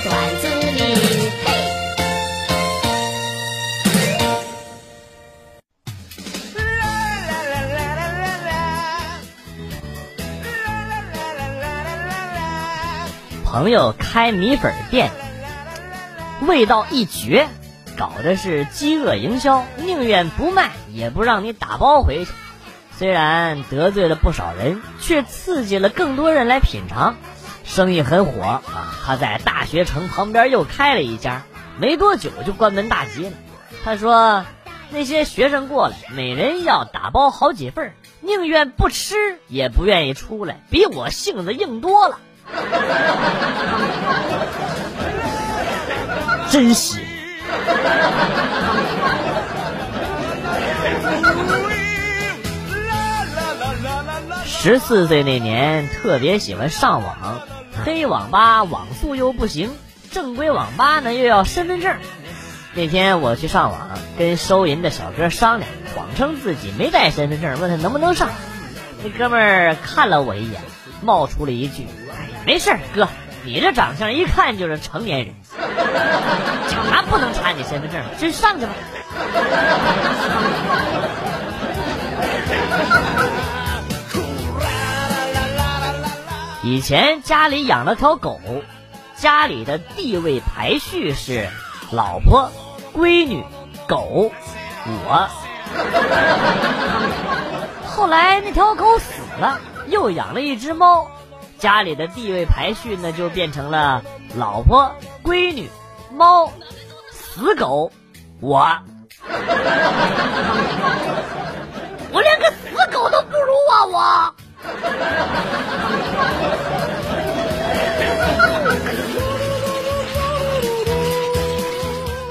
段子里。朋友开米粉店，味道一绝，搞的是饥饿营销，宁愿不卖也不让你打包回去。虽然得罪了不少人，却刺激了更多人来品尝，生意很火啊！他在大学城旁边又开了一家，没多久就关门大吉了。他说，那些学生过来，每人要打包好几份，宁愿不吃也不愿意出来，比我性子硬多了。真是。十四岁那年，特别喜欢上网，黑网吧网速又不行，正规网吧呢又要身份证。那天我去上网，跟收银的小哥商量，谎称自己没带身份证，问他能不能上。那哥们儿看了我一眼，冒出了一句：“哎呀，没事儿，哥，你这长相一看就是成年人，警察不能查你身份证，直上去吧。” 以前家里养了条狗，家里的地位排序是老婆、闺女、狗、我。后来那条狗死了，又养了一只猫，家里的地位排序呢就变成了老婆、闺女、猫、死狗、我。我连个死狗都不如啊！我。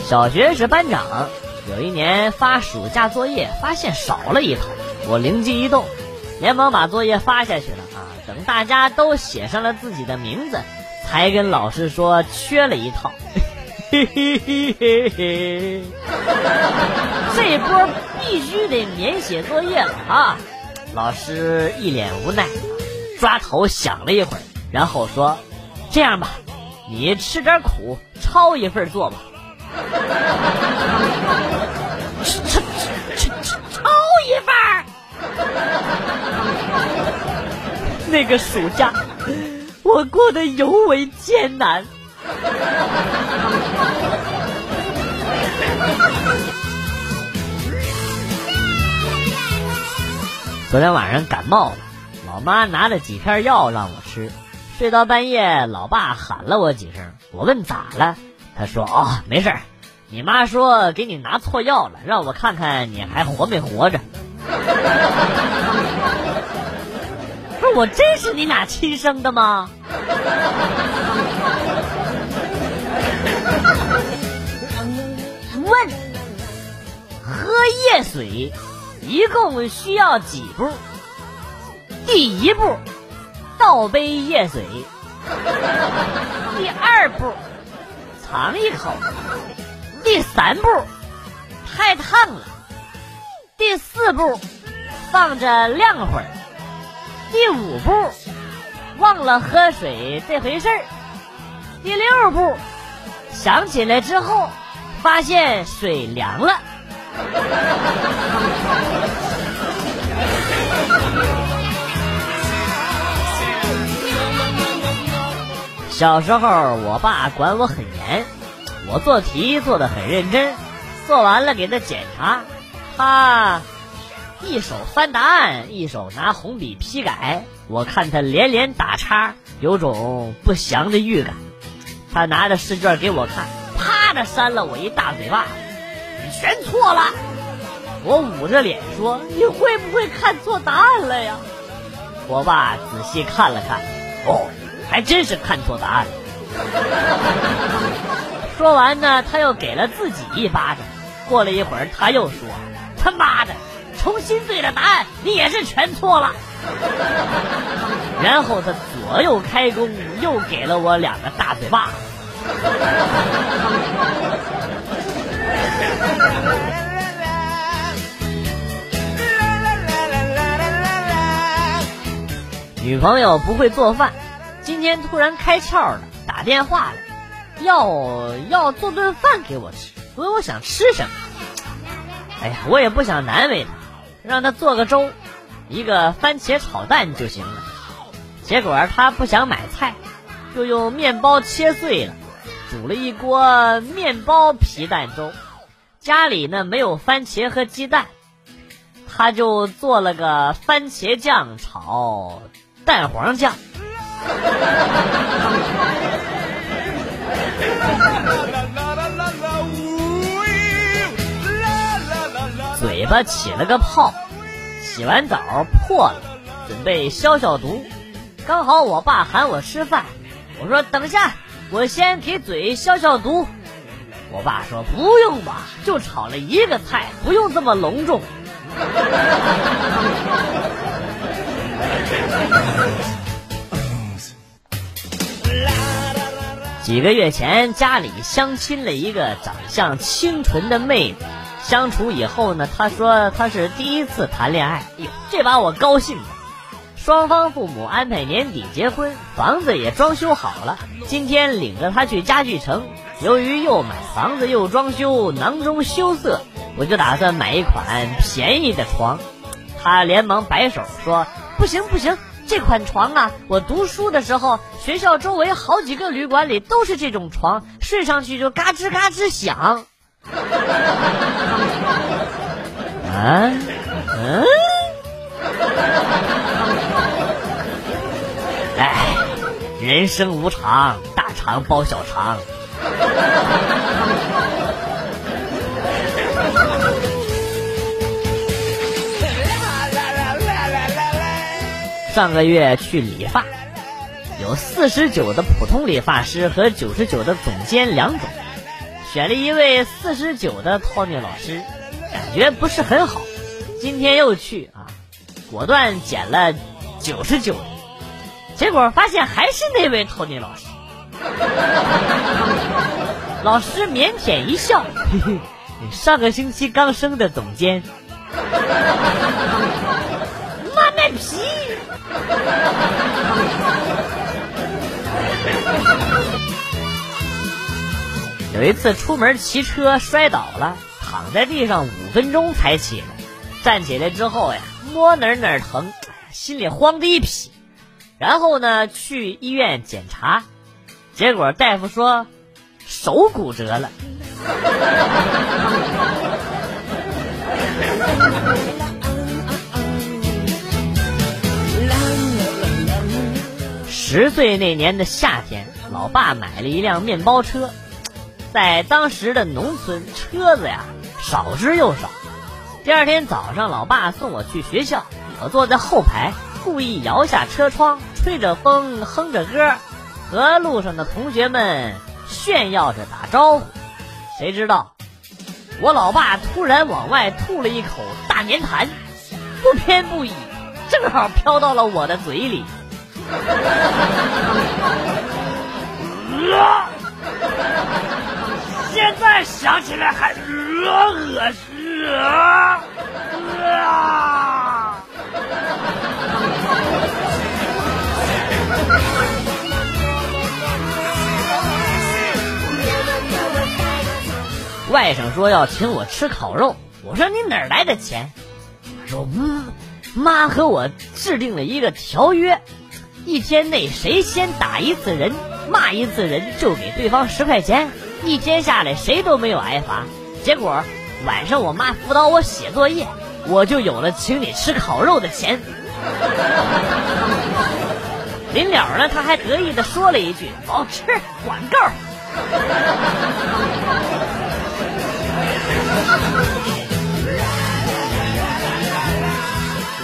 小学是班长，有一年发暑假作业，发现少了一套，我灵机一动，连忙把作业发下去了啊！等大家都写上了自己的名字，才跟老师说缺了一套。嘿嘿嘿嘿嘿，这波必须得免写作业了啊！老师一脸无奈，抓头想了一会儿，然后说：“这样吧，你吃点苦，抄一份做吧。”抄抄抄抄一份儿。那个暑假，我过得尤为艰难。昨天晚上感冒了，老妈拿了几片药让我吃。睡到半夜，老爸喊了我几声，我问咋了。他说：“哦，没事儿，你妈说给你拿错药了，让我看看你还活没活着。”不是我真是你俩亲生的吗？问，喝夜水一共需要几步？第一步，倒杯夜水。第二步。尝一口，第三步太烫了，第四步放着晾会儿，第五步忘了喝水这回事儿，第六步想起来之后发现水凉了。小时候，我爸管我很严，我做题做的很认真，做完了给他检查，他一手翻答案，一手拿红笔批改，我看他连连打叉，有种不祥的预感。他拿着试卷给我看，啪的扇了我一大嘴巴，你全错了。我捂着脸说：“你会不会看错答案了呀？”我爸仔细看了看，哦。还真是看错答案了。说完呢，他又给了自己一巴掌。过了一会儿，他又说：“他妈的，重新对了答案，你也是全错了。”然后他左右开弓，又给了我两个大嘴巴。女朋友不会做饭。今天突然开窍了，打电话了，要要做顿饭给我吃，问我想吃什么。哎呀，我也不想难为他，让他做个粥，一个番茄炒蛋就行了。结果他不想买菜，就用面包切碎了，煮了一锅面包皮蛋粥。家里呢没有番茄和鸡蛋，他就做了个番茄酱炒蛋黄酱。嘴巴起了个泡，洗完澡破了，准备消消毒。刚好我爸喊我吃饭，我说等下，我先给嘴消消毒。我爸说不用吧，就炒了一个菜，不用这么隆重。几个月前，家里相亲了一个长相清纯的妹子。相处以后呢，她说她是第一次谈恋爱，哟，这把我高兴的。双方父母安排年底结婚，房子也装修好了。今天领着她去家具城，由于又买房子又装修，囊中羞涩，我就打算买一款便宜的床。她连忙摆手说：“不行不行。”这款床啊，我读书的时候，学校周围好几个旅馆里都是这种床，睡上去就嘎吱嘎吱响。啊，嗯，哎，人生无常，大肠包小肠。上个月去理发，有四十九的普通理发师和九十九的总监两种，选了一位四十九的托尼老师，感觉不是很好。今天又去啊，果断剪了九十九，结果发现还是那位托尼老师。老师腼腆一笑，嘿嘿，上个星期刚升的总监。妈卖皮！有一次出门骑车摔倒了，躺在地上五分钟才起来。站起来之后呀，摸哪哪儿疼，心里慌的一匹。然后呢，去医院检查，结果大夫说手骨折了。十岁那年的夏天，老爸买了一辆面包车，在当时的农村，车子呀少之又少。第二天早上，老爸送我去学校，我坐在后排，故意摇下车窗，吹着风，哼着歌，和路上的同学们炫耀着打招呼。谁知道，我老爸突然往外吐了一口大粘痰，不偏不倚，正好飘到了我的嘴里。呃，现在想起来还恶恶心啊！外甥说要请我吃烤肉，我说你哪来的钱？他说嗯，妈和我制定了一个条约。一天内谁先打一次人、骂一次人，就给对方十块钱。一天下来谁都没有挨罚。结果晚上我妈辅导我写作业，我就有了请你吃烤肉的钱。临了呢，他还得意的说了一句：“好吃，管够。”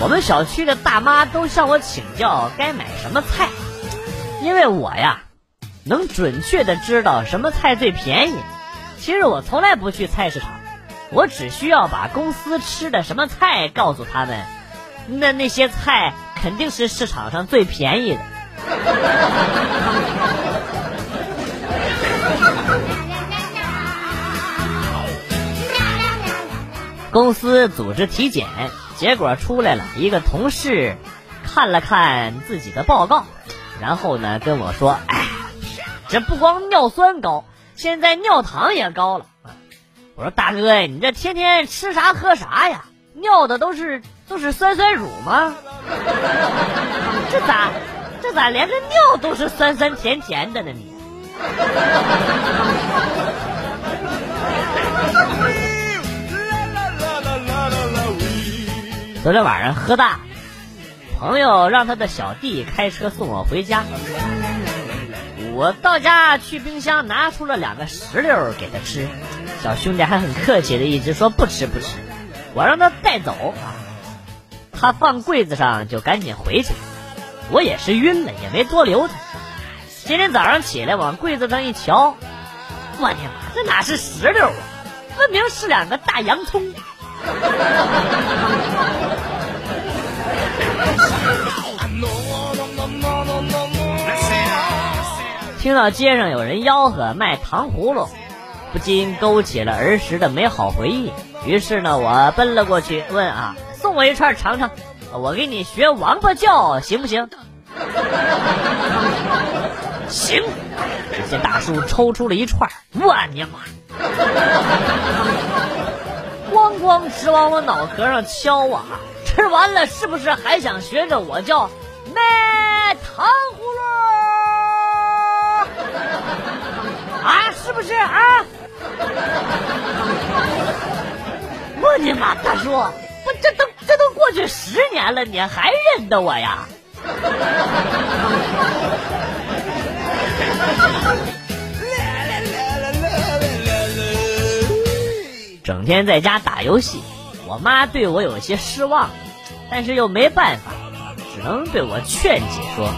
我们小区的大妈都向我请教该买什么菜，因为我呀能准确的知道什么菜最便宜。其实我从来不去菜市场，我只需要把公司吃的什么菜告诉他们，那那些菜肯定是市场上最便宜的。公司组织体检。结果出来了，一个同事看了看自己的报告，然后呢跟我说：“哎，这不光尿酸高，现在尿糖也高了。”我说：“大哥，你这天天吃啥喝啥呀？尿的都是都是酸酸乳吗？这咋这咋连个尿都是酸酸甜甜的呢？你。昨天晚上喝大，朋友让他的小弟开车送我回家。我到家去冰箱拿出了两个石榴给他吃，小兄弟还很客气的一直说不吃不吃，我让他带走，他放柜子上就赶紧回去，我也是晕了也没多留他。今天早上起来往柜子上一瞧，我的妈，这哪是石榴啊，分明是两个大洋葱。听到街上有人吆喝卖糖葫芦，不禁勾起了儿时的美好回忆。于是呢，我奔了过去问啊：“送我一串尝尝，我给你学王八叫行不行？”行。只见大叔抽出了一串，我尼玛！咣咣直往我脑壳上敲啊！吃完了是不是还想学着我叫卖糖葫芦不是啊？我的妈，大叔，不，这都这都过去十年了，你还认得我呀？整天在家打游戏，我妈对我有些失望，但是又没办法，只能对我劝解说：“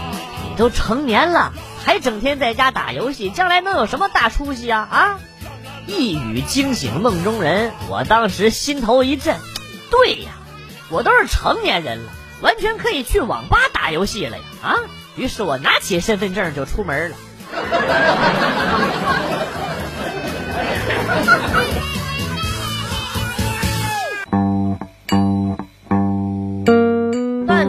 你都成年了，还整天在家打游戏，将来能有什么大出息啊？”啊！一语惊醒梦中人，我当时心头一震，对呀，我都是成年人了，完全可以去网吧打游戏了呀！啊！于是我拿起身份证就出门了。